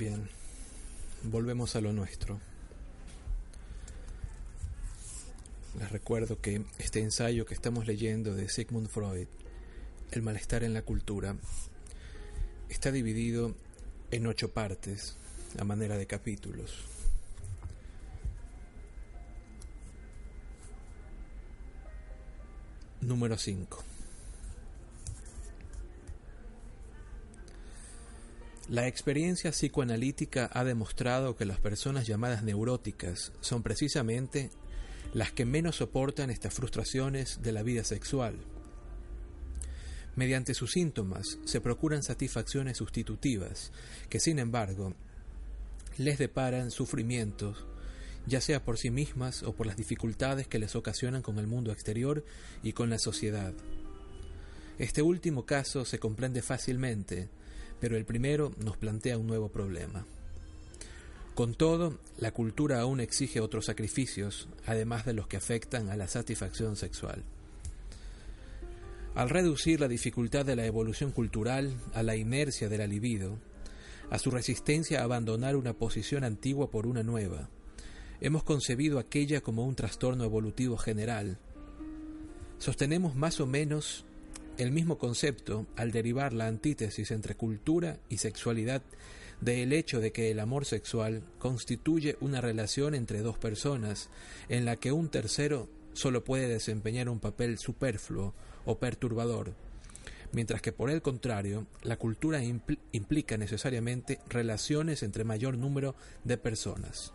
Bien, volvemos a lo nuestro. Les recuerdo que este ensayo que estamos leyendo de Sigmund Freud, El malestar en la cultura, está dividido en ocho partes a manera de capítulos. Número 5. La experiencia psicoanalítica ha demostrado que las personas llamadas neuróticas son precisamente las que menos soportan estas frustraciones de la vida sexual. Mediante sus síntomas se procuran satisfacciones sustitutivas, que sin embargo les deparan sufrimientos, ya sea por sí mismas o por las dificultades que les ocasionan con el mundo exterior y con la sociedad. Este último caso se comprende fácilmente, pero el primero nos plantea un nuevo problema. Con todo, la cultura aún exige otros sacrificios, además de los que afectan a la satisfacción sexual. Al reducir la dificultad de la evolución cultural a la inercia de la libido, a su resistencia a abandonar una posición antigua por una nueva, hemos concebido aquella como un trastorno evolutivo general. Sostenemos más o menos el mismo concepto al derivar la antítesis entre cultura y sexualidad del hecho de que el amor sexual constituye una relación entre dos personas en la que un tercero solo puede desempeñar un papel superfluo o perturbador, mientras que por el contrario, la cultura implica necesariamente relaciones entre mayor número de personas.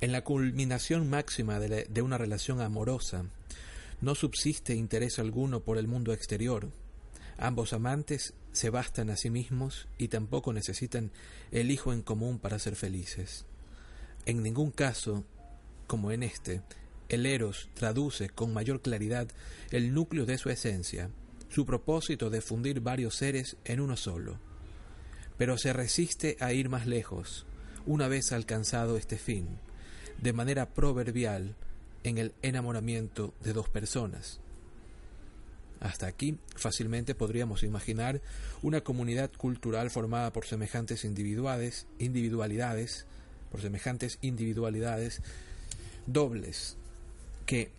En la culminación máxima de, una relación amorosa, no subsiste interés alguno por el mundo exterior. Ambos amantes se bastan a sí mismos y tampoco necesitan el hijo en común para ser felices. En ningún caso, como en este, el Eros traduce con mayor claridad el núcleo de su esencia, su propósito de fundir varios seres en uno solo. Pero se resiste a ir más lejos, una vez alcanzado este fin de manera proverbial en el enamoramiento de dos personas. Hasta aquí fácilmente podríamos imaginar una comunidad cultural formada por semejantes individuales, individualidades, por semejantes individualidades dobles que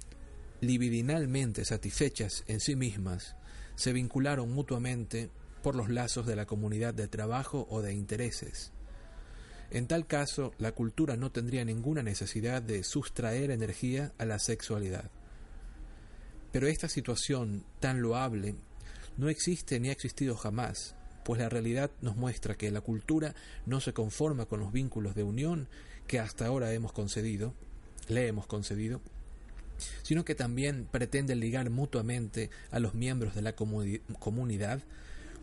libidinalmente satisfechas en sí mismas se vincularon mutuamente por los lazos de la comunidad de trabajo o de intereses. En tal caso, la cultura no tendría ninguna necesidad de sustraer energía a la sexualidad. Pero esta situación tan loable no existe ni ha existido jamás, pues la realidad nos muestra que la cultura no se conforma con los vínculos de unión que hasta ahora hemos concedido, le hemos concedido, sino que también pretende ligar mutuamente a los miembros de la comunidad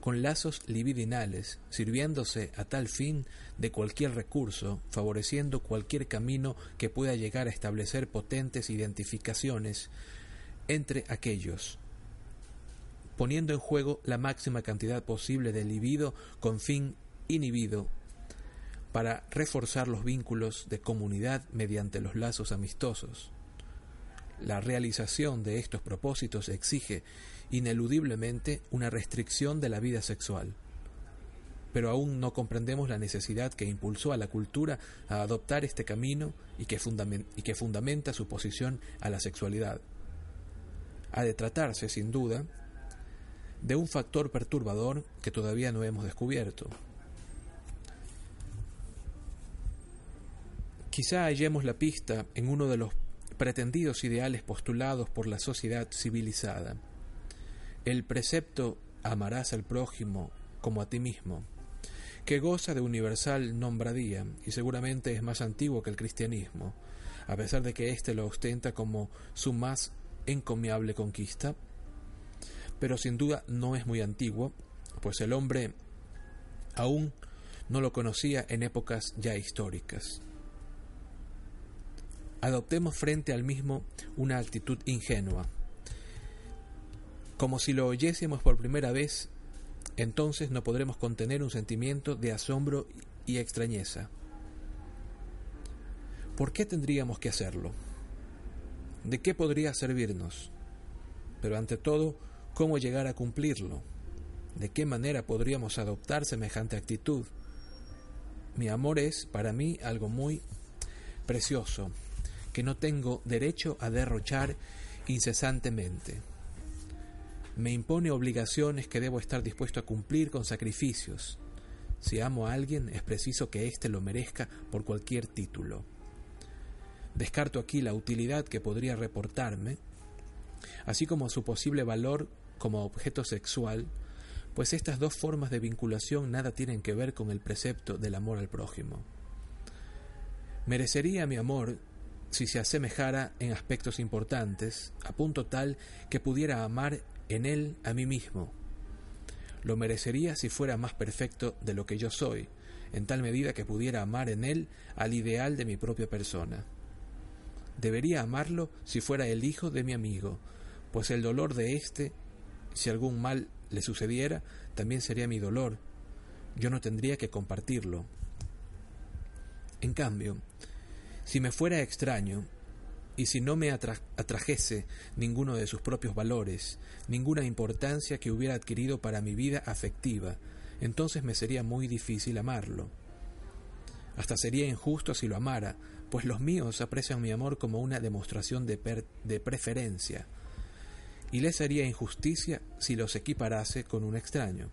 con lazos libidinales, sirviéndose a tal fin de cualquier recurso, favoreciendo cualquier camino que pueda llegar a establecer potentes identificaciones entre aquellos, poniendo en juego la máxima cantidad posible de libido con fin inhibido para reforzar los vínculos de comunidad mediante los lazos amistosos. La realización de estos propósitos exige ineludiblemente una restricción de la vida sexual. Pero aún no comprendemos la necesidad que impulsó a la cultura a adoptar este camino y que, fundamenta su posición a la sexualidad. Ha de tratarse, sin duda, de un factor perturbador que todavía no hemos descubierto. Quizá hallemos la pista en uno de los pretendidos ideales postulados por la sociedad civilizada. El precepto amarás al prójimo como a ti mismo, que goza de universal nombradía y seguramente es más antiguo que el cristianismo, a pesar de que éste lo ostenta como su más encomiable conquista, pero sin duda no es muy antiguo, pues el hombre aún no lo conocía en épocas ya históricas. Adoptemos frente al mismo una actitud ingenua, como si lo oyésemos por primera vez, entonces no podremos contener un sentimiento de asombro y extrañeza. ¿Por qué tendríamos que hacerlo? ¿de qué podría servirnos? Pero ante todo, ¿cómo llegar a cumplirlo? ¿De qué manera podríamos adoptar semejante actitud? Mi amor es, para mí, algo muy precioso, que no tengo derecho a derrochar incesantemente. Me impone obligaciones que debo estar dispuesto a cumplir con sacrificios. Si amo a alguien, es preciso que éste lo merezca por cualquier título. Descarto aquí la utilidad que podría reportarme, así como su posible valor como objeto sexual, pues estas dos formas de vinculación nada tienen que ver con el precepto del amor al prójimo. Merecería mi amor si se asemejara en aspectos importantes, a punto tal que pudiera amar en él a mí mismo. Lo merecería si fuera más perfecto de lo que yo soy, en tal medida que pudiera amar en él al ideal de mi propia persona. Debería amarlo si fuera el hijo de mi amigo, pues el dolor de éste, si algún mal le sucediera, también sería mi dolor. Yo no tendría que compartirlo. En cambio, si me fuera extraño, y si no me atrajese ninguno de sus propios valores, ninguna importancia que hubiera adquirido para mi vida afectiva, entonces me sería muy difícil amarlo. Hasta sería injusto si lo amara, pues los míos aprecian mi amor como una demostración de, de preferencia, y les haría injusticia si los equiparase con un extraño.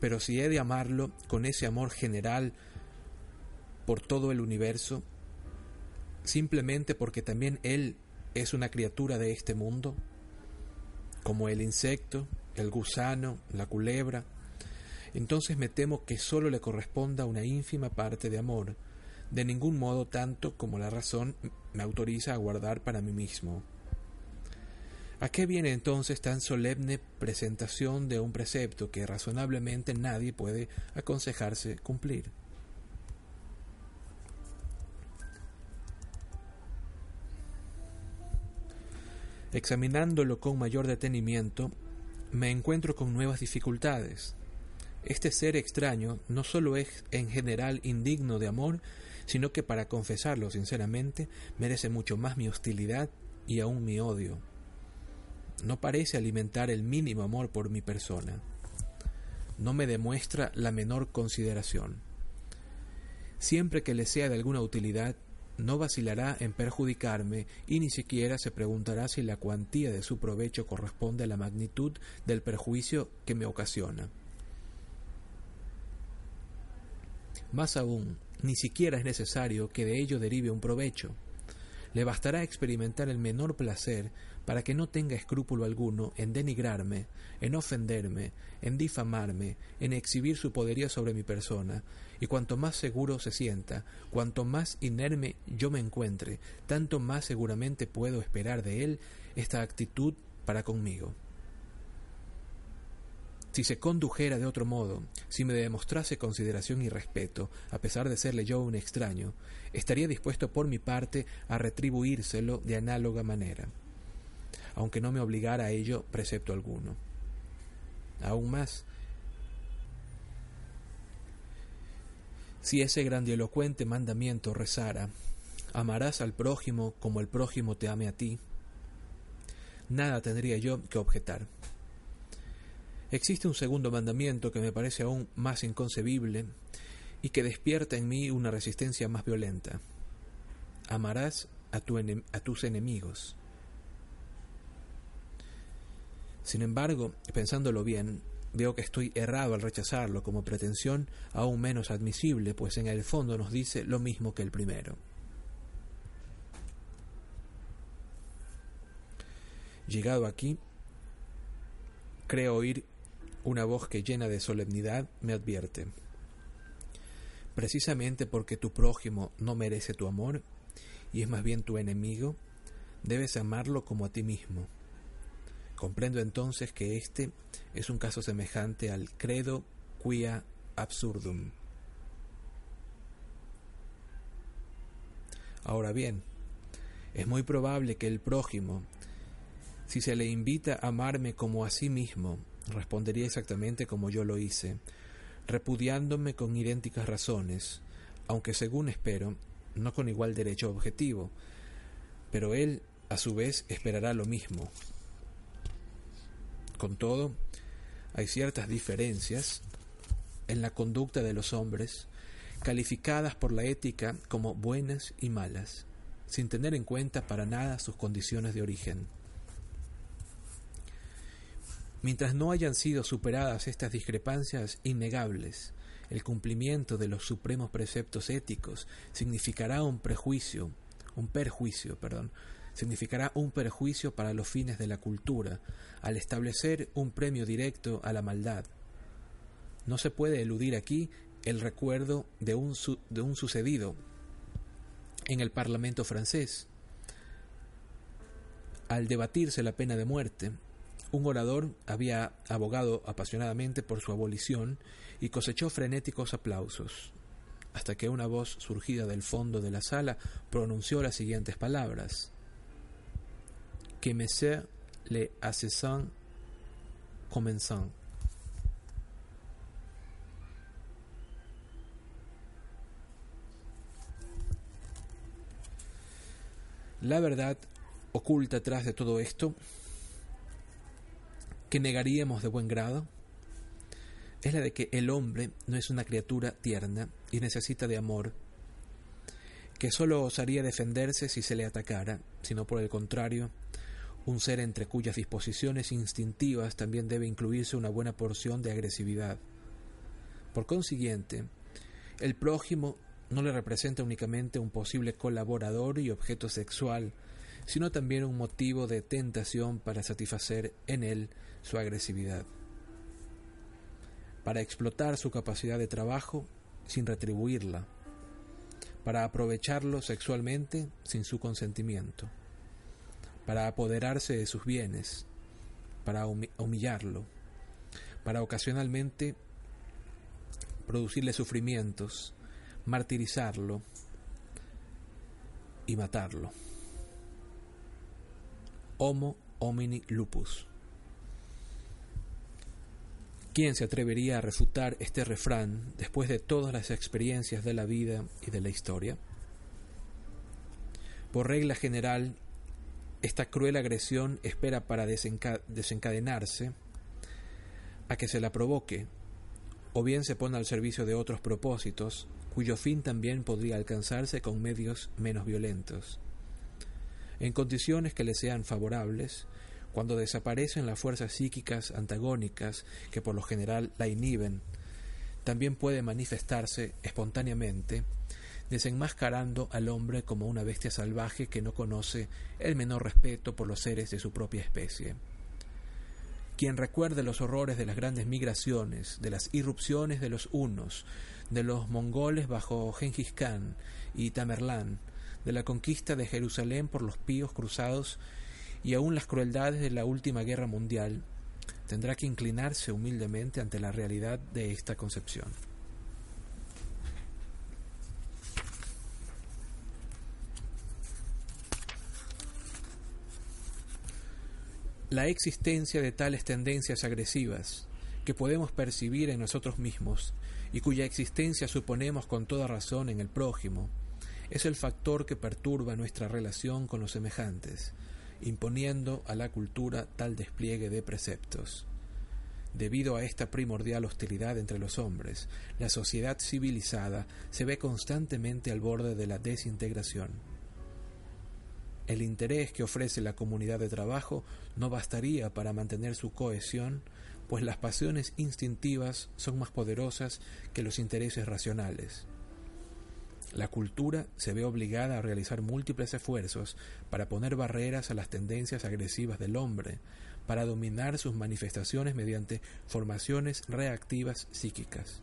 Pero si he de amarlo con ese amor general por todo el universo, simplemente porque también Él es una criatura de este mundo, como el insecto, el gusano, la culebra, entonces me temo que sólo le corresponda una ínfima parte de amor, de ningún modo tanto como la razón me autoriza a guardar para mí mismo. ¿A qué viene entonces tan solemne presentación de un precepto que razonablemente nadie puede aconsejarse cumplir? Examinándolo con mayor detenimiento, me encuentro con nuevas dificultades. Este ser extraño no solo es en general indigno de amor, sino que para confesarlo sinceramente merece mucho más mi hostilidad y aún mi odio. No parece alimentar el mínimo amor por mi persona. No me demuestra la menor consideración. Siempre que le sea de alguna utilidad, no vacilará en perjudicarme y ni siquiera se preguntará si la cuantía de su provecho corresponde a la magnitud del perjuicio que me ocasiona. Más aún, ni siquiera es necesario que de ello derive un provecho. Le bastará experimentar el menor placer para que no tenga escrúpulo alguno en denigrarme, en ofenderme, en difamarme, en exhibir su poderío sobre mi persona, y cuanto más seguro se sienta, cuanto más inerme yo me encuentre, tanto más seguramente puedo esperar de él esta actitud para conmigo. Si se condujera de otro modo, si me demostrase consideración y respeto, a pesar de serle yo un extraño, estaría dispuesto por mi parte a retribuírselo de análoga manera, aunque no me obligara a ello precepto alguno. Aún más, si ese grandilocuente mandamiento rezara, amarás al prójimo como el prójimo te ame a ti, nada tendría yo que objetar. Existe un segundo mandamiento que me parece aún más inconcebible y que despierta en mí una resistencia más violenta. Amarás a, tus enemigos. Sin embargo, pensándolo bien, veo que estoy errado al rechazarlo como pretensión aún menos admisible, pues en el fondo nos dice lo mismo que el primero. Llegado aquí, creo oír una voz que llena de solemnidad me advierte. Precisamente porque tu prójimo no merece tu amor y es más bien tu enemigo, debes amarlo como a ti mismo. Comprendo entonces que este es un caso semejante al credo quia absurdum. Ahora bien, es muy probable que el prójimo, si se le invita a amarme como a sí mismo, respondería exactamente como yo lo hice, repudiándome con idénticas razones, aunque según espero, no con igual derecho objetivo, pero él a su vez esperará lo mismo. Con todo, hay ciertas diferencias en la conducta de los hombres, calificadas por la ética como buenas y malas, sin tener en cuenta para nada sus condiciones de origen. Mientras no hayan sido superadas estas discrepancias innegables, el cumplimiento de los supremos preceptos éticos significará un prejuicio, un perjuicio, perdón, significará un perjuicio para los fines de la cultura, al establecer un premio directo a la maldad. No se puede eludir aquí el recuerdo de un, de un sucedido en el Parlamento francés. Al debatirse la pena de muerte, un orador había abogado apasionadamente por su abolición y cosechó frenéticos aplausos, hasta que una voz surgida del fondo de la sala pronunció las siguientes palabras que Messer le assassins. La verdad oculta atrás de todo esto, que negaríamos de buen grado, es la de que el hombre no es una criatura tierna y necesita de amor, que sólo osaría defenderse si se le atacara, sino por el contrario, un ser entre cuyas disposiciones instintivas también debe incluirse una buena porción de agresividad. Por consiguiente, el prójimo no le representa únicamente un posible colaborador y objeto sexual, sino también un motivo de tentación para satisfacer en él su agresividad, para explotar su capacidad de trabajo sin retribuirla, para aprovecharlo sexualmente sin su consentimiento. Para apoderarse de sus bienes, para humillarlo, para ocasionalmente producirle sufrimientos, martirizarlo y matarlo. Homo homini lupus. ¿Quién se atrevería a refutar este refrán después de todas las experiencias de la vida y de la historia? Por regla general, esta cruel agresión espera para desencadenarse a que se la provoque, o bien se pone al servicio de otros propósitos, cuyo fin también podría alcanzarse con medios menos violentos. En condiciones que le sean favorables, cuando desaparecen las fuerzas psíquicas antagónicas que por lo general la inhiben, también puede manifestarse espontáneamente desenmascarando al hombre como una bestia salvaje que no conoce el menor respeto por los seres de su propia especie. Quien recuerde los horrores de las grandes migraciones, de las irrupciones de los hunos, de los mongoles bajo Genghis Khan y Tamerlán, de la conquista de Jerusalén por los píos cruzados y aun las crueldades de la última guerra mundial, tendrá que inclinarse humildemente ante la realidad de esta concepción. la existencia de tales tendencias agresivas que podemos percibir en nosotros mismos y cuya existencia suponemos con toda razón en el prójimo, es el factor que perturba nuestra relación con los semejantes, imponiendo a la cultura tal despliegue de preceptos. Debido a esta primordial hostilidad entre los hombres, la sociedad civilizada se ve constantemente al borde de la desintegración. El interés que ofrece la comunidad de trabajo no bastaría para mantener su cohesión, pues las pasiones instintivas son más poderosas que los intereses racionales. La cultura se ve obligada a realizar múltiples esfuerzos para poner barreras a las tendencias agresivas del hombre, para dominar sus manifestaciones mediante formaciones reactivas psíquicas.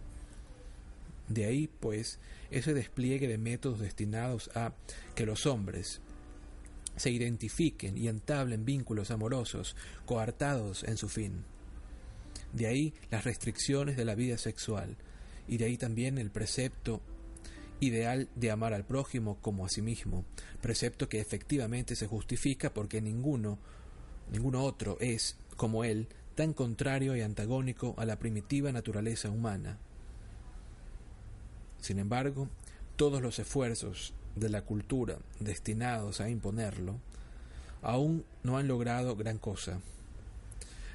De ahí, pues, ese despliegue de métodos destinados a que los hombres, se identifiquen y entablen vínculos amorosos coartados en su fin. De ahí las restricciones de la vida sexual y de ahí también el precepto ideal de amar al prójimo como a sí mismo, precepto que efectivamente se justifica porque ninguno, ninguno otro es, como él, tan contrario y antagónico a la primitiva naturaleza humana. Sin embargo, todos los esfuerzos de la cultura destinados a imponerlo, aún no han logrado gran cosa.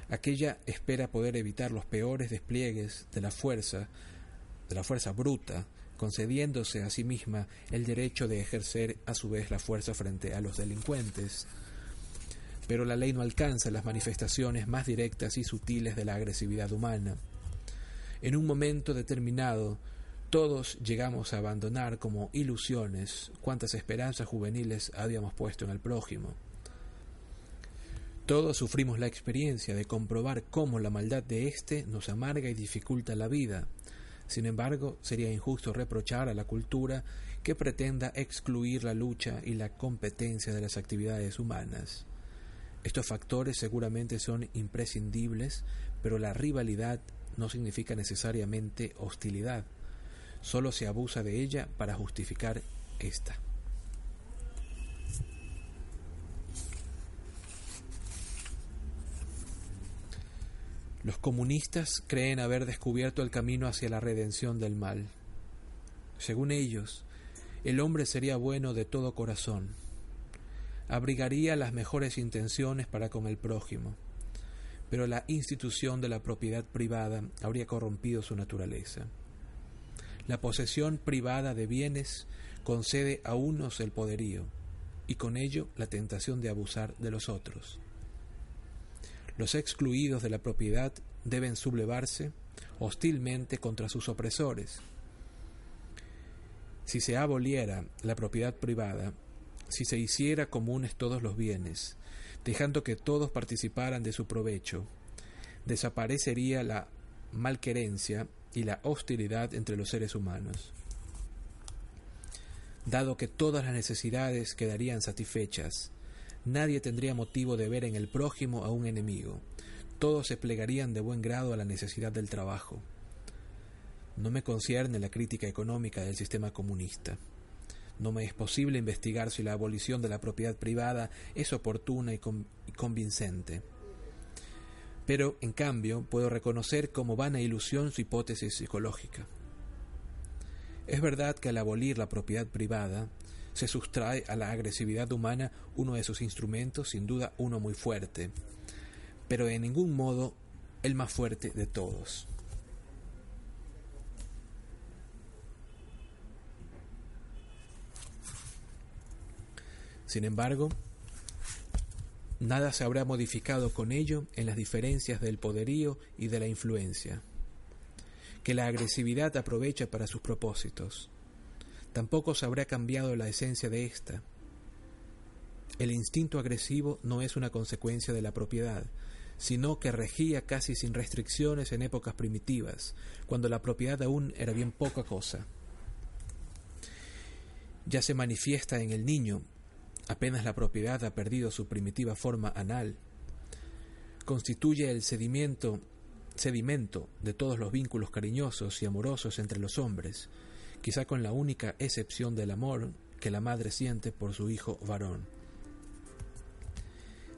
Aquella espera poder evitar los peores despliegues de la fuerza, de la fuerza bruta, concediéndose a sí misma el derecho de ejercer a su vez la fuerza frente a los delincuentes. Pero la ley no alcanza las manifestaciones más directas y sutiles de la agresividad humana. En un momento determinado, todos llegamos a abandonar como ilusiones cuantas esperanzas juveniles habíamos puesto en el prójimo. Todos sufrimos la experiencia de comprobar cómo la maldad de éste nos amarga y dificulta la vida. Sin embargo, sería injusto reprochar a la cultura que pretenda excluir la lucha y la competencia de las actividades humanas. Estos factores seguramente son imprescindibles, pero la rivalidad no significa necesariamente hostilidad. Solo se abusa de ella para justificar esta. Los comunistas creen haber descubierto el camino hacia la redención del mal. Según ellos, el hombre sería bueno de todo corazón, abrigaría las mejores intenciones para con el prójimo, pero la institución de la propiedad privada habría corrompido su naturaleza. La posesión privada de bienes concede a unos el poderío y con ello la tentación de abusar de los otros. Los excluidos de la propiedad deben sublevarse hostilmente contra sus opresores. Si se aboliera la propiedad privada, si se hiciera comunes todos los bienes, dejando que todos participaran de su provecho, desaparecería la malquerencia y la hostilidad entre los seres humanos. Dado que todas las necesidades quedarían satisfechas, Nadie tendría motivo de ver en el prójimo a un enemigo. Todos se plegarían de buen grado a la necesidad del trabajo. No me concierne la crítica económica del sistema comunista. No me es posible investigar si la abolición de la propiedad privada es oportuna y, convincente. Pero, en cambio, puedo reconocer como vana ilusión su hipótesis psicológica. Es verdad que al abolir la propiedad privada, se sustrae a la agresividad humana uno de sus instrumentos, sin duda uno muy fuerte, pero de ningún modo el más fuerte de todos. Sin embargo, nada se habrá modificado con ello en las diferencias del poderío y de la influencia, que la agresividad aprovecha para sus propósitos tampoco se habrá cambiado la esencia de ésta. El instinto agresivo no es una consecuencia de la propiedad, sino que regía casi sin restricciones en épocas primitivas, cuando la propiedad aún era bien poca cosa. Ya se manifiesta en el niño, apenas la propiedad ha perdido su primitiva forma anal. Constituye el sedimento, sedimento de todos los vínculos cariñosos y amorosos entre los hombres, quizá con la única excepción del amor que la madre siente por su hijo varón.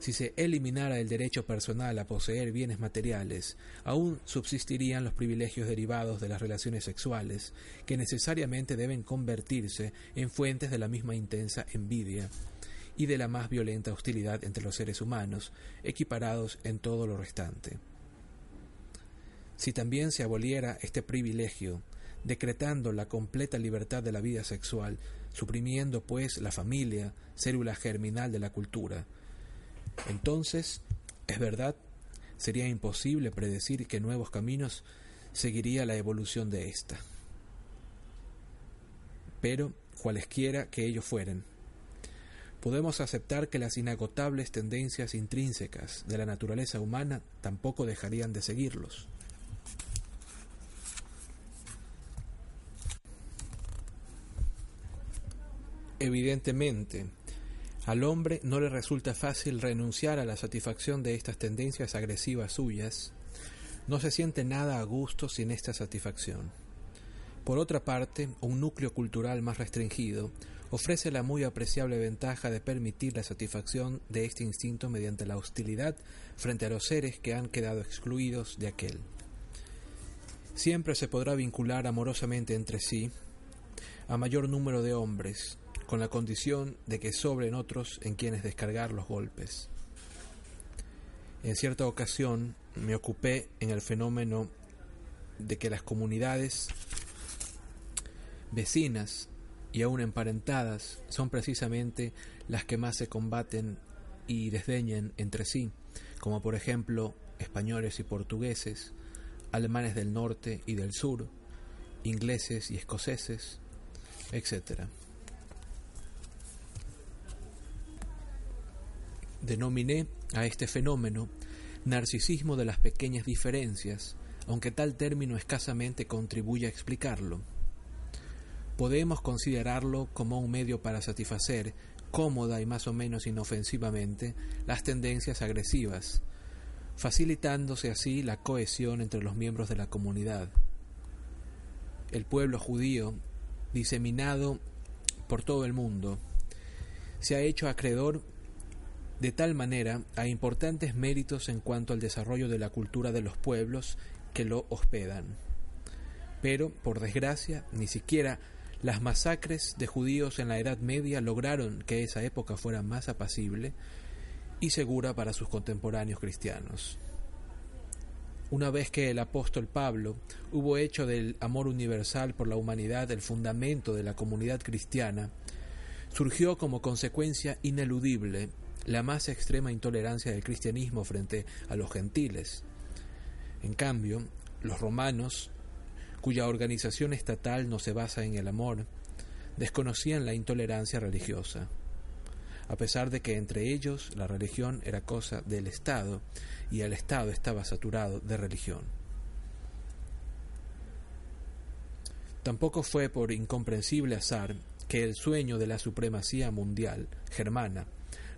Si se eliminara el derecho personal a poseer bienes materiales, aún subsistirían los privilegios derivados de las relaciones sexuales, que necesariamente deben convertirse en fuentes de la misma intensa envidia y de la más violenta hostilidad entre los seres humanos, equiparados en todo lo restante. Si también se aboliera este privilegio, decretando la completa libertad de la vida sexual, suprimiendo pues la familia, célula germinal de la cultura. Entonces, es verdad, sería imposible predecir que nuevos caminos seguiría la evolución de ésta. Pero, cualesquiera que ellos fueren, podemos aceptar que las inagotables tendencias intrínsecas de la naturaleza humana tampoco dejarían de seguirlos. Evidentemente, al hombre no le resulta fácil renunciar a la satisfacción de estas tendencias agresivas suyas, no se siente nada a gusto sin esta satisfacción. Por otra parte, un núcleo cultural más restringido ofrece la muy apreciable ventaja de permitir la satisfacción de este instinto mediante la hostilidad frente a los seres que han quedado excluidos de aquel. Siempre se podrá vincular amorosamente entre sí a mayor número de hombres, con la condición de que sobren otros en quienes descargar los golpes. En cierta ocasión me ocupé en el fenómeno de que las comunidades vecinas y aún emparentadas son precisamente las que más se combaten y desdeñen entre sí, como por ejemplo españoles y portugueses, alemanes del norte y del sur, ingleses y escoceses, etc. Denominé a este fenómeno narcisismo de las pequeñas diferencias, aunque tal término escasamente contribuye a explicarlo. Podemos considerarlo como un medio para satisfacer, cómoda y más o menos inofensivamente, las tendencias agresivas, facilitándose así la cohesión entre los miembros de la comunidad. El pueblo judío, diseminado por todo el mundo, se ha hecho acreedor de tal manera a importantes méritos en cuanto al desarrollo de la cultura de los pueblos que lo hospedan. Pero, por desgracia, ni siquiera las masacres de judíos en la Edad Media lograron que esa época fuera más apacible y segura para sus contemporáneos cristianos. Una vez que el apóstol Pablo hubo hecho del amor universal por la humanidad el fundamento de la comunidad cristiana, surgió como consecuencia ineludible la más extrema intolerancia del cristianismo frente a los gentiles. En cambio, los romanos, cuya organización estatal no se basa en el amor, desconocían la intolerancia religiosa, a pesar de que entre ellos la religión era cosa del Estado y el Estado estaba saturado de religión. Tampoco fue por incomprensible azar que el sueño de la supremacía mundial germana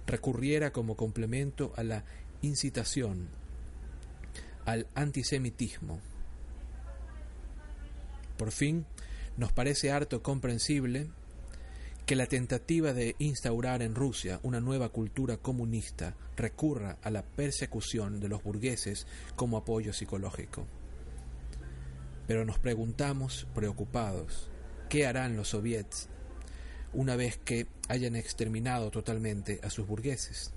recurriera como complemento a la incitación al antisemitismo. Por fin, nos parece harto comprensible que la tentativa de instaurar en Rusia una nueva cultura comunista recurra a la persecución de los burgueses como apoyo psicológico. Pero nos preguntamos, preocupados, ¿qué harán los soviets una vez que hayan exterminado totalmente a sus burgueses.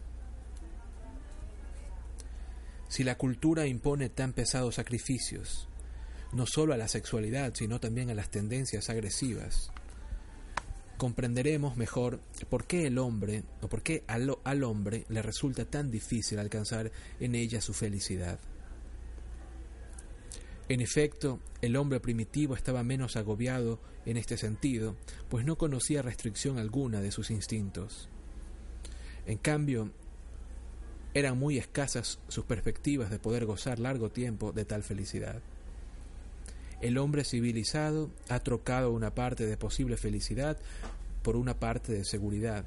Si la cultura impone tan pesados sacrificios, no solo a la sexualidad, sino también a las tendencias agresivas, comprenderemos mejor por qué el hombre, o por qué al, al hombre le resulta tan difícil alcanzar en ella su felicidad. En efecto, el hombre primitivo estaba menos agobiado en este sentido, pues no conocía restricción alguna de sus instintos. En cambio, eran muy escasas sus perspectivas de poder gozar largo tiempo de tal felicidad. El hombre civilizado ha trocado una parte de posible felicidad por una parte de seguridad,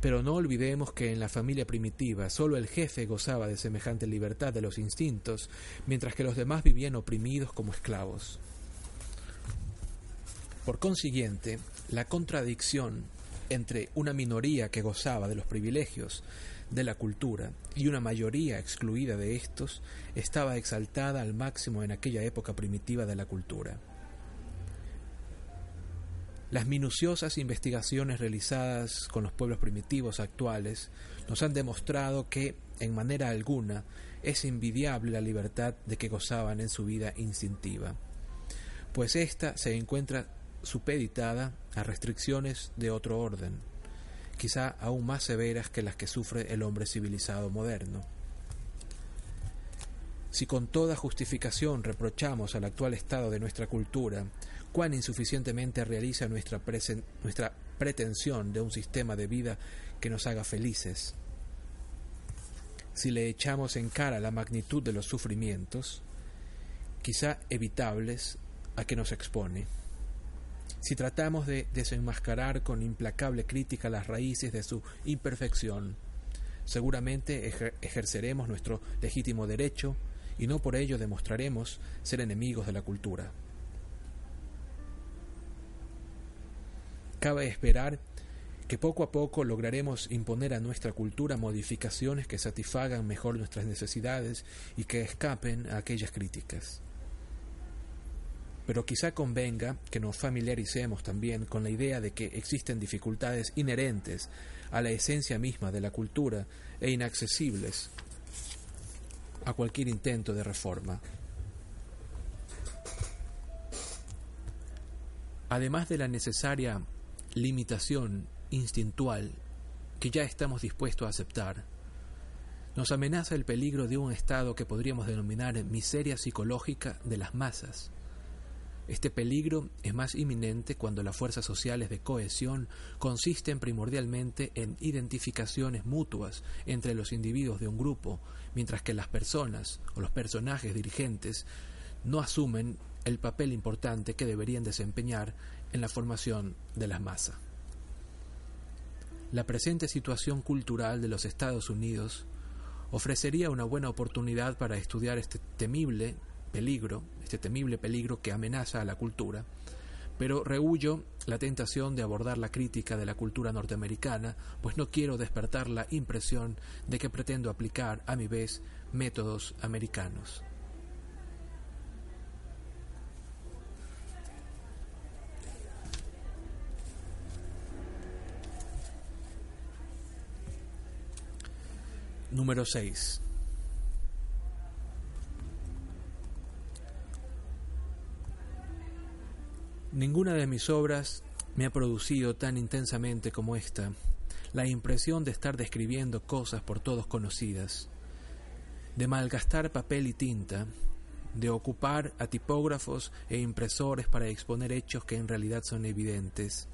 pero no olvidemos que en la familia primitiva solo el jefe gozaba de semejante libertad de los instintos, mientras que los demás vivían oprimidos como esclavos. Por consiguiente, la contradicción entre una minoría que gozaba de los privilegios de la cultura y una mayoría excluida de estos estaba exaltada al máximo en aquella época primitiva de la cultura. Las minuciosas investigaciones realizadas con los pueblos primitivos actuales nos han demostrado que, en manera alguna, es envidiable la libertad de que gozaban en su vida instintiva, pues ésta se encuentra supeditada a restricciones de otro orden, quizá aún más severas que las que sufre el hombre civilizado moderno. Si con toda justificación reprochamos al actual estado de nuestra cultura cuán insuficientemente realiza nuestra, nuestra pretensión de un sistema de vida que nos haga felices. Si le echamos en cara la magnitud de los sufrimientos, quizá evitables, a que nos expone. Si tratamos de desenmascarar con implacable crítica las raíces de su imperfección, seguramente ejerceremos nuestro legítimo derecho y no por ello demostraremos ser enemigos de la cultura. Cabe esperar que poco a poco lograremos imponer a nuestra cultura modificaciones que satisfagan mejor nuestras necesidades y que escapen a aquellas críticas. pero quizá convenga que nos familiaricemos también con la idea de que existen dificultades inherentes a la esencia misma de la cultura e inaccesibles a cualquier intento de reforma. Además de la necesaria limitación instintual que ya estamos dispuestos a aceptar, nos amenaza el peligro de un estado que podríamos denominar miseria psicológica de las masas, este peligro es más inminente cuando las fuerzas sociales de cohesión consisten primordialmente en identificaciones mutuas entre los individuos de un grupo, mientras que las personas o los personajes dirigentes no asumen el papel importante que deberían desempeñar en la formación de las masas. La presente situación cultural de los Estados Unidos ofrecería una buena oportunidad para estudiar este temible peligro, este temible peligro que amenaza a la cultura, pero rehuyo la tentación de abordar la crítica de la cultura norteamericana, pues no quiero despertar la impresión de que pretendo aplicar, a mi vez, métodos americanos. Número 6. Ninguna de mis obras me ha producido tan intensamente como esta la impresión de estar describiendo cosas por todos conocidas, de malgastar papel y tinta, de ocupar a tipógrafos e impresores para exponer hechos que en realidad son evidentes.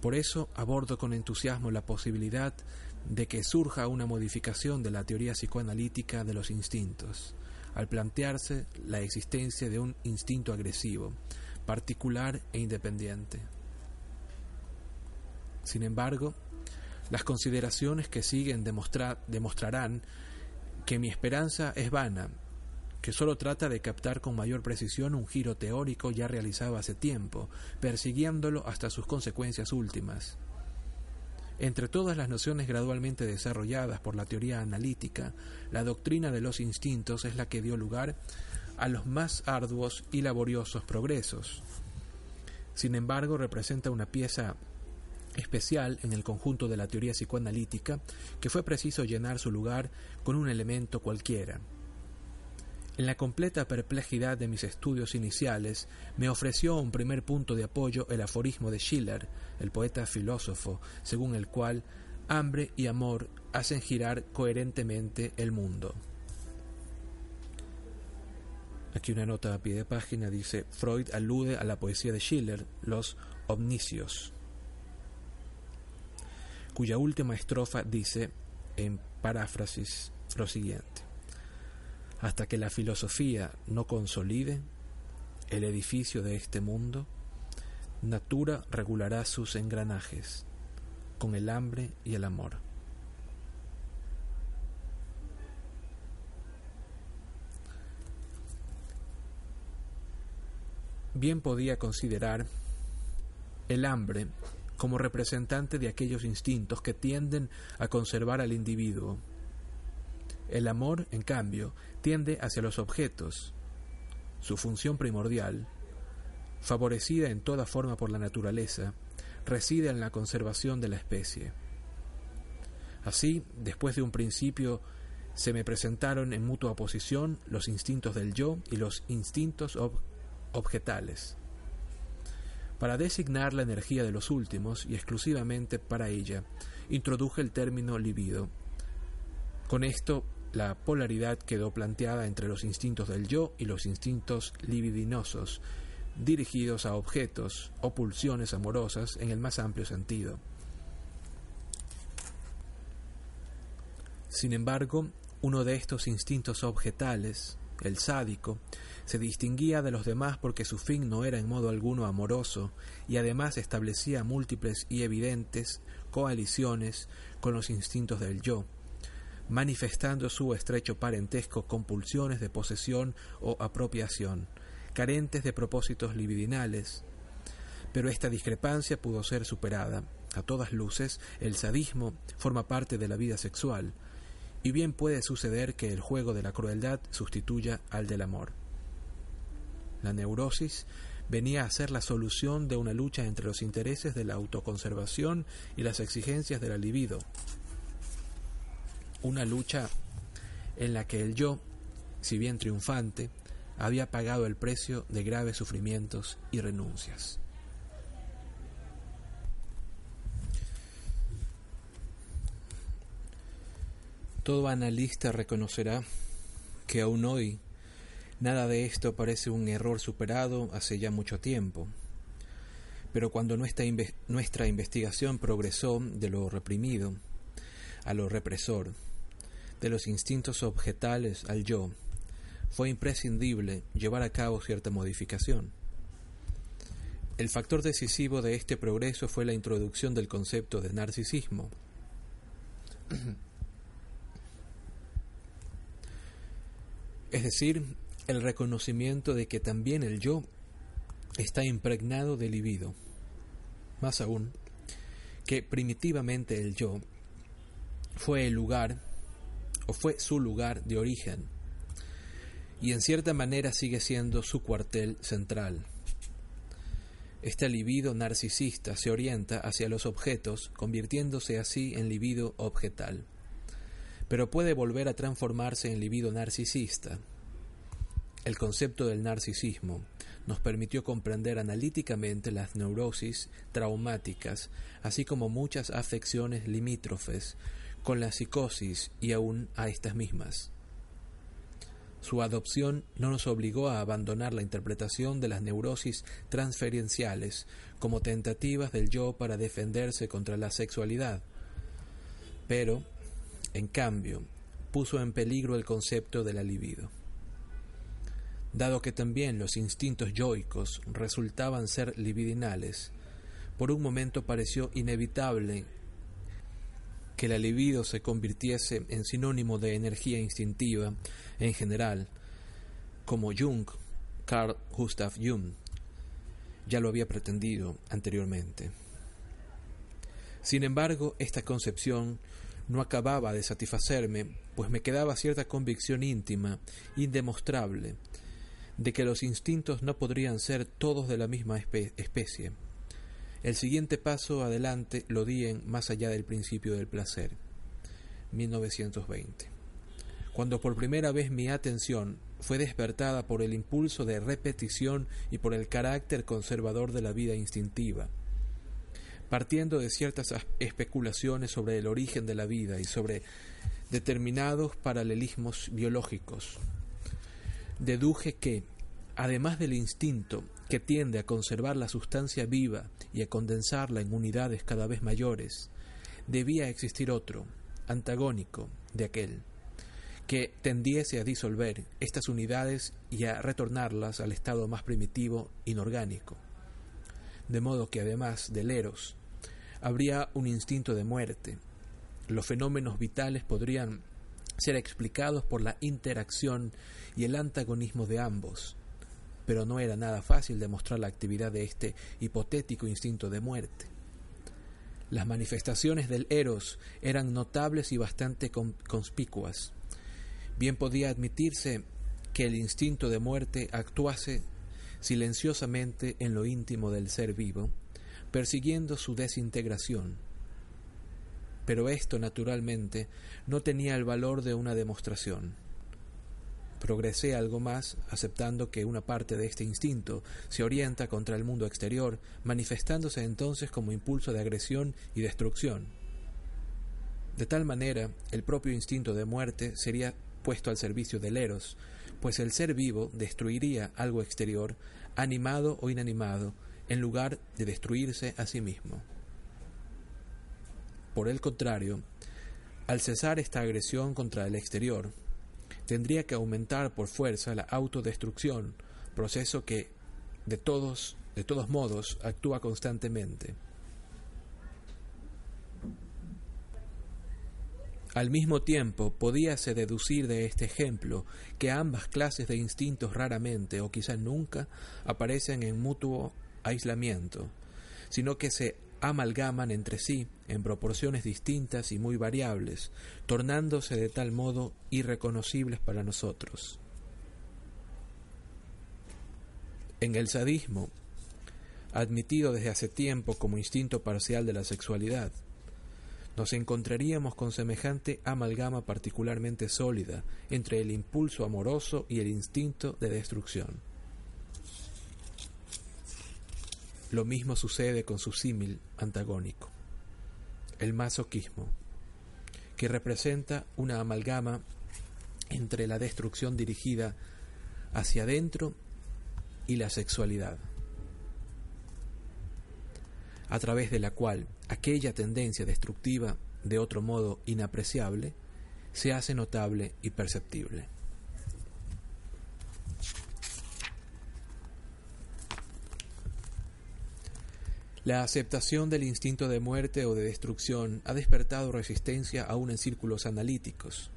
Por eso abordo con entusiasmo la posibilidad de que surja una modificación de la teoría psicoanalítica de los instintos, al plantearse la existencia de un instinto agresivo, particular e independiente. Sin embargo, las consideraciones que siguen demostrarán que mi esperanza es vana, que sólo trata de captar con mayor precisión un giro teórico ya realizado hace tiempo, persiguiéndolo hasta sus consecuencias últimas. Entre todas las nociones gradualmente desarrolladas por la teoría analítica, la doctrina de los instintos es la que dio lugar a los más arduos y laboriosos progresos. Sin embargo, representa una pieza especial en el conjunto de la teoría psicoanalítica que fue preciso llenar su lugar con un elemento cualquiera. En la completa perplejidad de mis estudios iniciales me ofreció un primer punto de apoyo el aforismo de Schiller, el poeta filósofo, según el cual hambre y amor hacen girar coherentemente el mundo. Aquí una nota a pie de página dice, Freud alude a la poesía de Schiller, Los Omnicios, cuya última estrofa dice, en paráfrasis, lo siguiente. Hasta que la filosofía no consolide el edificio de este mundo, Natura regulará sus engranajes con el hambre y el amor. bien podía considerar el hambre como representante de aquellos instintos que tienden a conservar al individuo. El amor, en cambio, tiende hacia los objetos. Su función primordial, favorecida en toda forma por la naturaleza, reside en la conservación de la especie. Así, después de un principio, se me presentaron en mutua oposición los instintos del yo y los instintos objetales, para designar la energía de los últimos y exclusivamente para ella, introduje el término libido. Con esto, la polaridad quedó planteada entre los instintos del yo y los instintos libidinosos, dirigidos a objetos o pulsiones amorosas en el más amplio sentido. Sin embargo, uno de estos instintos objetales, el sádico, se distinguía de los demás porque su fin no era en modo alguno amoroso y además establecía múltiples y evidentes coaliciones con los instintos del yo, manifestando su estrecho parentesco con pulsiones de posesión o apropiación, carentes de propósitos libidinales. Pero esta discrepancia pudo ser superada. A todas luces, el sadismo forma parte de la vida sexual, y bien puede suceder que el juego de la crueldad sustituya al del amor. La neurosis venía a ser la solución de una lucha entre los intereses de la autoconservación y las exigencias de la libido. Una lucha en la que el yo, si bien triunfante, había pagado el precio de graves sufrimientos y renuncias. Todo analista reconocerá que aún hoy nada de esto parece un error superado hace ya mucho tiempo. Pero cuando nuestra, nuestra investigación progresó de lo reprimido a lo represor, de los instintos objetales al yo, fue imprescindible llevar a cabo cierta modificación. El factor decisivo de este progreso fue la introducción del concepto de narcisismo. Es decir, el reconocimiento de que también el yo está impregnado de libido. Más aún, que primitivamente el yo fue el lugar o fue su lugar de origen y en cierta manera sigue siendo su cuartel central. Este libido narcisista se orienta hacia los objetos, convirtiéndose así en libido objetal pero puede volver a transformarse en libido narcisista. El concepto del narcisismo nos permitió comprender analíticamente las neurosis traumáticas, así como muchas afecciones limítrofes con la psicosis y aún a estas mismas. Su adopción no nos obligó a abandonar la interpretación de las neurosis transferenciales como tentativas del yo para defenderse contra la sexualidad, pero en cambio, puso en peligro el concepto de la libido. Dado que también los instintos yoicos resultaban ser libidinales, por un momento pareció inevitable que la libido se convirtiese en sinónimo de energía instintiva en general, como Jung, Carl Gustav Jung, ya lo había pretendido anteriormente. Sin embargo, esta concepción no acababa de satisfacerme, pues me quedaba cierta convicción íntima, indemostrable, de que los instintos no podrían ser todos de la misma especie. El siguiente paso adelante lo di en Más allá del principio del placer, 1920, cuando por primera vez mi atención fue despertada por el impulso de repetición y por el carácter conservador de la vida instintiva partiendo de ciertas especulaciones sobre el origen de la vida y sobre determinados paralelismos biológicos. Deduje que, además del instinto que tiende a conservar la sustancia viva y a condensarla en unidades cada vez mayores, debía existir otro, antagónico de aquel, que tendiese a disolver estas unidades y a retornarlas al estado más primitivo, inorgánico. De modo que además del eros, habría un instinto de muerte. Los fenómenos vitales podrían ser explicados por la interacción y el antagonismo de ambos, pero no era nada fácil demostrar la actividad de este hipotético instinto de muerte. Las manifestaciones del eros eran notables y bastante conspicuas. Bien podía admitirse que el instinto de muerte actuase silenciosamente en lo íntimo del ser vivo, persiguiendo su desintegración. Pero esto, naturalmente, no tenía el valor de una demostración. Progresé algo más, aceptando que una parte de este instinto se orienta contra el mundo exterior, manifestándose entonces como impulso de agresión y destrucción. De tal manera, el propio instinto de muerte sería puesto al servicio del eros, pues el ser vivo destruiría algo exterior, animado o inanimado, en lugar de destruirse a sí mismo. Por el contrario, al cesar esta agresión contra el exterior, tendría que aumentar por fuerza la autodestrucción, proceso que de todos, de todos modos, actúa constantemente. Al mismo tiempo, podíase deducir de este ejemplo que ambas clases de instintos raramente o quizá nunca aparecen en mutuo aislamiento, sino que se amalgaman entre sí en proporciones distintas y muy variables, tornándose de tal modo irreconocibles para nosotros. En el sadismo, admitido desde hace tiempo como instinto parcial de la sexualidad, nos encontraríamos con semejante amalgama particularmente sólida entre el impulso amoroso y el instinto de destrucción. Lo mismo sucede con su símil antagónico, el masoquismo, que representa una amalgama entre la destrucción dirigida hacia adentro y la sexualidad, a través de la cual aquella tendencia destructiva, de otro modo inapreciable, se hace notable y perceptible. La aceptación del instinto de muerte o de destrucción ha despertado resistencia aún en círculos analíticos.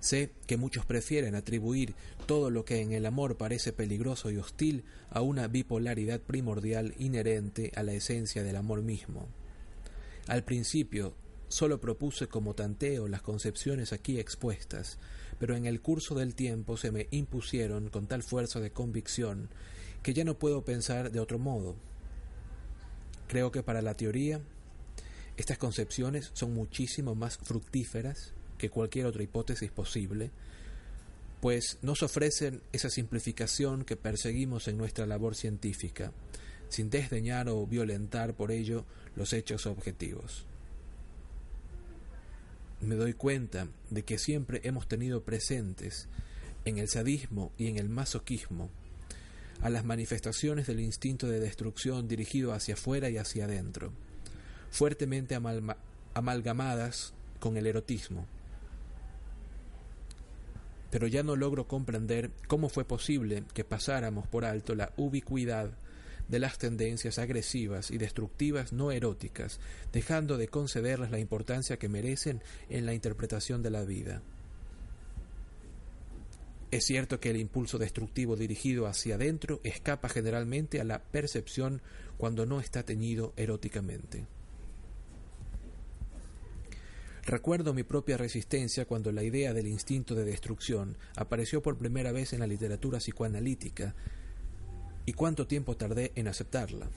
Sé que muchos prefieren atribuir todo lo que en el amor parece peligroso y hostil a una bipolaridad primordial inherente a la esencia del amor mismo. Al principio solo propuse como tanteo las concepciones aquí expuestas, pero en el curso del tiempo se me impusieron con tal fuerza de convicción que ya no puedo pensar de otro modo. Creo que para la teoría estas concepciones son muchísimo más fructíferas que cualquier otra hipótesis posible, pues nos ofrecen esa simplificación que perseguimos en nuestra labor científica, sin desdeñar o violentar por ello los hechos objetivos. Me doy cuenta de que siempre hemos tenido presentes en el sadismo y en el masoquismo a las manifestaciones del instinto de destrucción dirigido hacia afuera y hacia adentro, fuertemente amalgamadas con el erotismo pero ya no logro comprender cómo fue posible que pasáramos por alto la ubicuidad de las tendencias agresivas y destructivas no eróticas, dejando de concederles la importancia que merecen en la interpretación de la vida. Es cierto que el impulso destructivo dirigido hacia adentro escapa generalmente a la percepción cuando no está teñido eróticamente. Recuerdo mi propia resistencia cuando la idea del instinto de destrucción apareció por primera vez en la literatura psicoanalítica y cuánto tiempo tardé en aceptarla.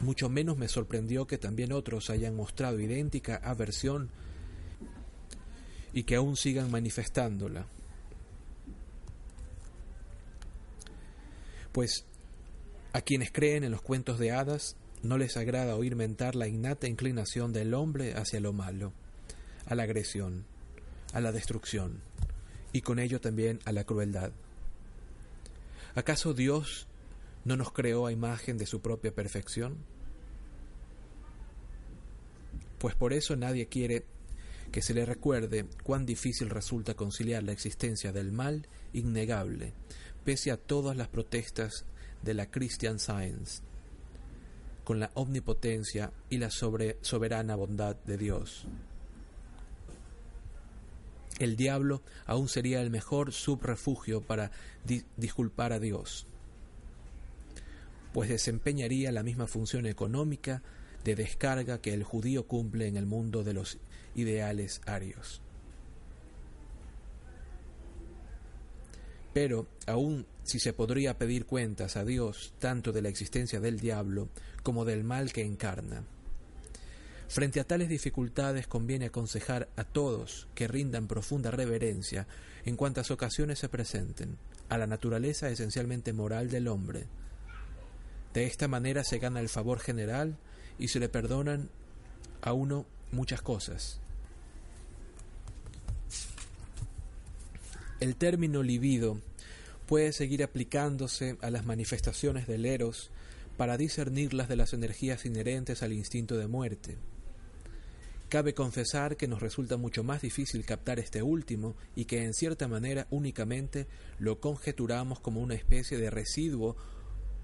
Mucho menos me sorprendió que también otros hayan mostrado idéntica aversión y que aún sigan manifestándola. Pues a quienes creen en los cuentos de hadas no les agrada oír mentar la innata inclinación del hombre hacia lo malo, a la agresión, a la destrucción, y con ello también a la crueldad. ¿Acaso Dios no nos creó a imagen de su propia perfección? Pues por eso nadie quiere que se le recuerde cuán difícil resulta conciliar la existencia del mal innegable, pese a todas las protestas de la Christian Science con la omnipotencia y la soberana bondad de Dios. El diablo aún sería el mejor subrefugio para disculpar a Dios, pues desempeñaría la misma función económica de descarga que el judío cumple en el mundo de los ideales arios. Pero, aun si se podría pedir cuentas a Dios tanto de la existencia del diablo como del mal que encarna, frente a tales dificultades conviene aconsejar a todos que rindan profunda reverencia en cuantas ocasiones se presenten a la naturaleza esencialmente moral del hombre. De esta manera se gana el favor general y se le perdonan a uno muchas cosas, El término libido puede seguir aplicándose a las manifestaciones del eros para discernirlas de las energías inherentes al instinto de muerte. Cabe confesar que nos resulta mucho más difícil captar este último y que en cierta manera únicamente lo conjeturamos como una especie de residuo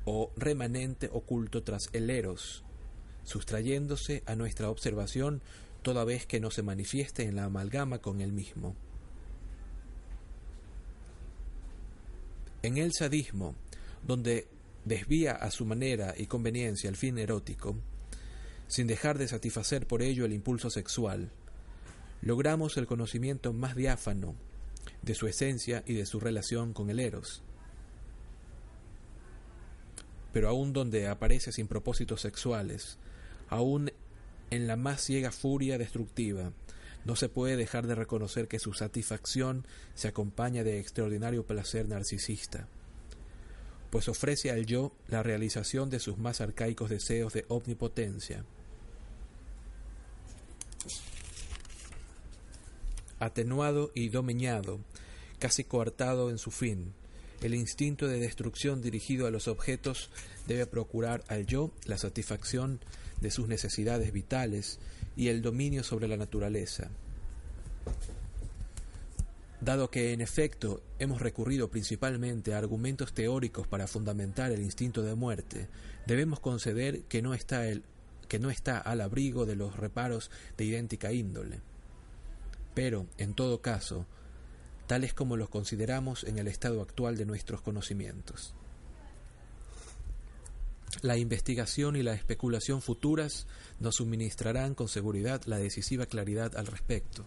o remanente oculto tras el eros, sustrayéndose a nuestra observación toda vez que no se manifieste en la amalgama con el mismo. En el sadismo, donde desvía a su manera y conveniencia el fin erótico, sin dejar de satisfacer por ello el impulso sexual, logramos el conocimiento más diáfano de su esencia y de su relación con el eros. pero aun donde aparece sin propósitos sexuales, aun en la más ciega furia destructiva, no se puede dejar de reconocer que su satisfacción se acompaña de extraordinario placer narcisista, pues ofrece al yo la realización de sus más arcaicos deseos de omnipotencia. Atenuado y domeñado, casi coartado en su fin, el instinto de destrucción dirigido a los objetos debe procurar al yo la satisfacción de sus necesidades vitales y el dominio sobre la naturaleza. Dado que en efecto hemos recurrido principalmente a argumentos teóricos para fundamentar el instinto de muerte, debemos conceder que no está, el, que no está al abrigo de los reparos de idéntica índole. Pero, en todo caso, tales como los consideramos en el estado actual de nuestros conocimientos. La investigación y la especulación futuras nos suministrarán con seguridad la decisiva claridad al respecto.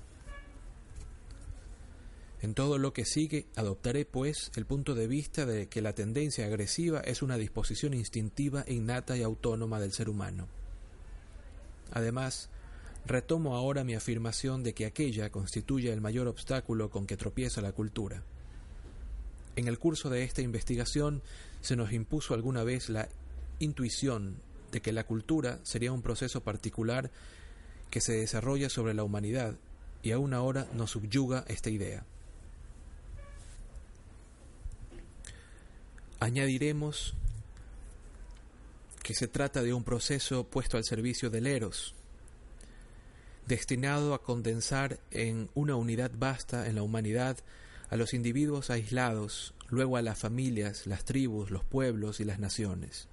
En todo lo que sigue, adoptaré, pues, el punto de vista de que la tendencia agresiva es una disposición instintiva, innata y autónoma del ser humano. Además, retomo ahora mi afirmación de que aquella constituye el mayor obstáculo con que tropieza la cultura. En el curso de esta investigación se nos impuso alguna vez la intuición de que la cultura sería un proceso particular que se desarrolla sobre la humanidad y aún ahora nos subyuga esta idea. Añadiremos que se trata de un proceso puesto al servicio del eros, destinado a condensar en una unidad vasta en la humanidad a los individuos aislados, luego a las familias, las tribus, los pueblos y las naciones.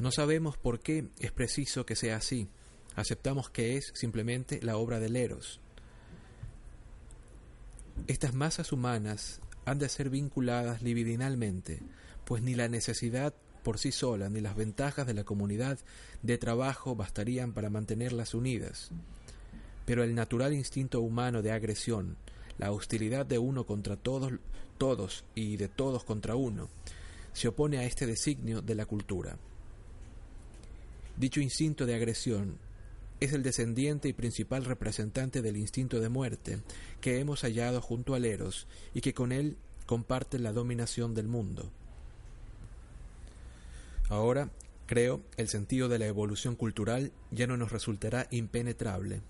No sabemos por qué es preciso que sea así. Aceptamos que es simplemente la obra del Eros. Estas masas humanas han de ser vinculadas libidinalmente, pues ni la necesidad por sí sola ni las ventajas de la comunidad de trabajo bastarían para mantenerlas unidas. Pero el natural instinto humano de agresión, la hostilidad de uno contra todos, todos y de todos contra uno, se opone a este designio de la cultura. Dicho instinto de agresión es el descendiente y principal representante del instinto de muerte que hemos hallado junto al Eros y que con él comparte la dominación del mundo. Ahora, creo, el sentido de la evolución cultural ya no nos resultará impenetrable.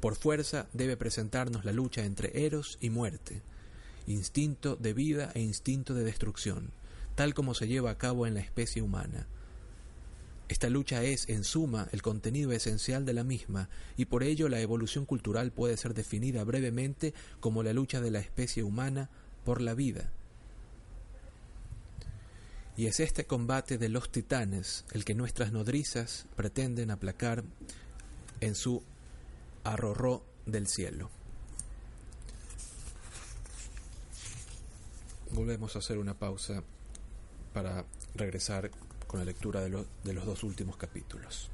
Por fuerza debe presentarnos la lucha entre Eros y muerte, instinto de vida e instinto de destrucción, tal como se lleva a cabo en la especie humana. Esta lucha es, en suma, el contenido esencial de la misma, y por ello la evolución cultural puede ser definida brevemente como la lucha de la especie humana por la vida. Y es este combate de los titanes el que nuestras nodrizas pretenden aplacar en su arrorró del cielo. Volvemos a hacer una pausa para regresar con la lectura de, de los dos últimos capítulos.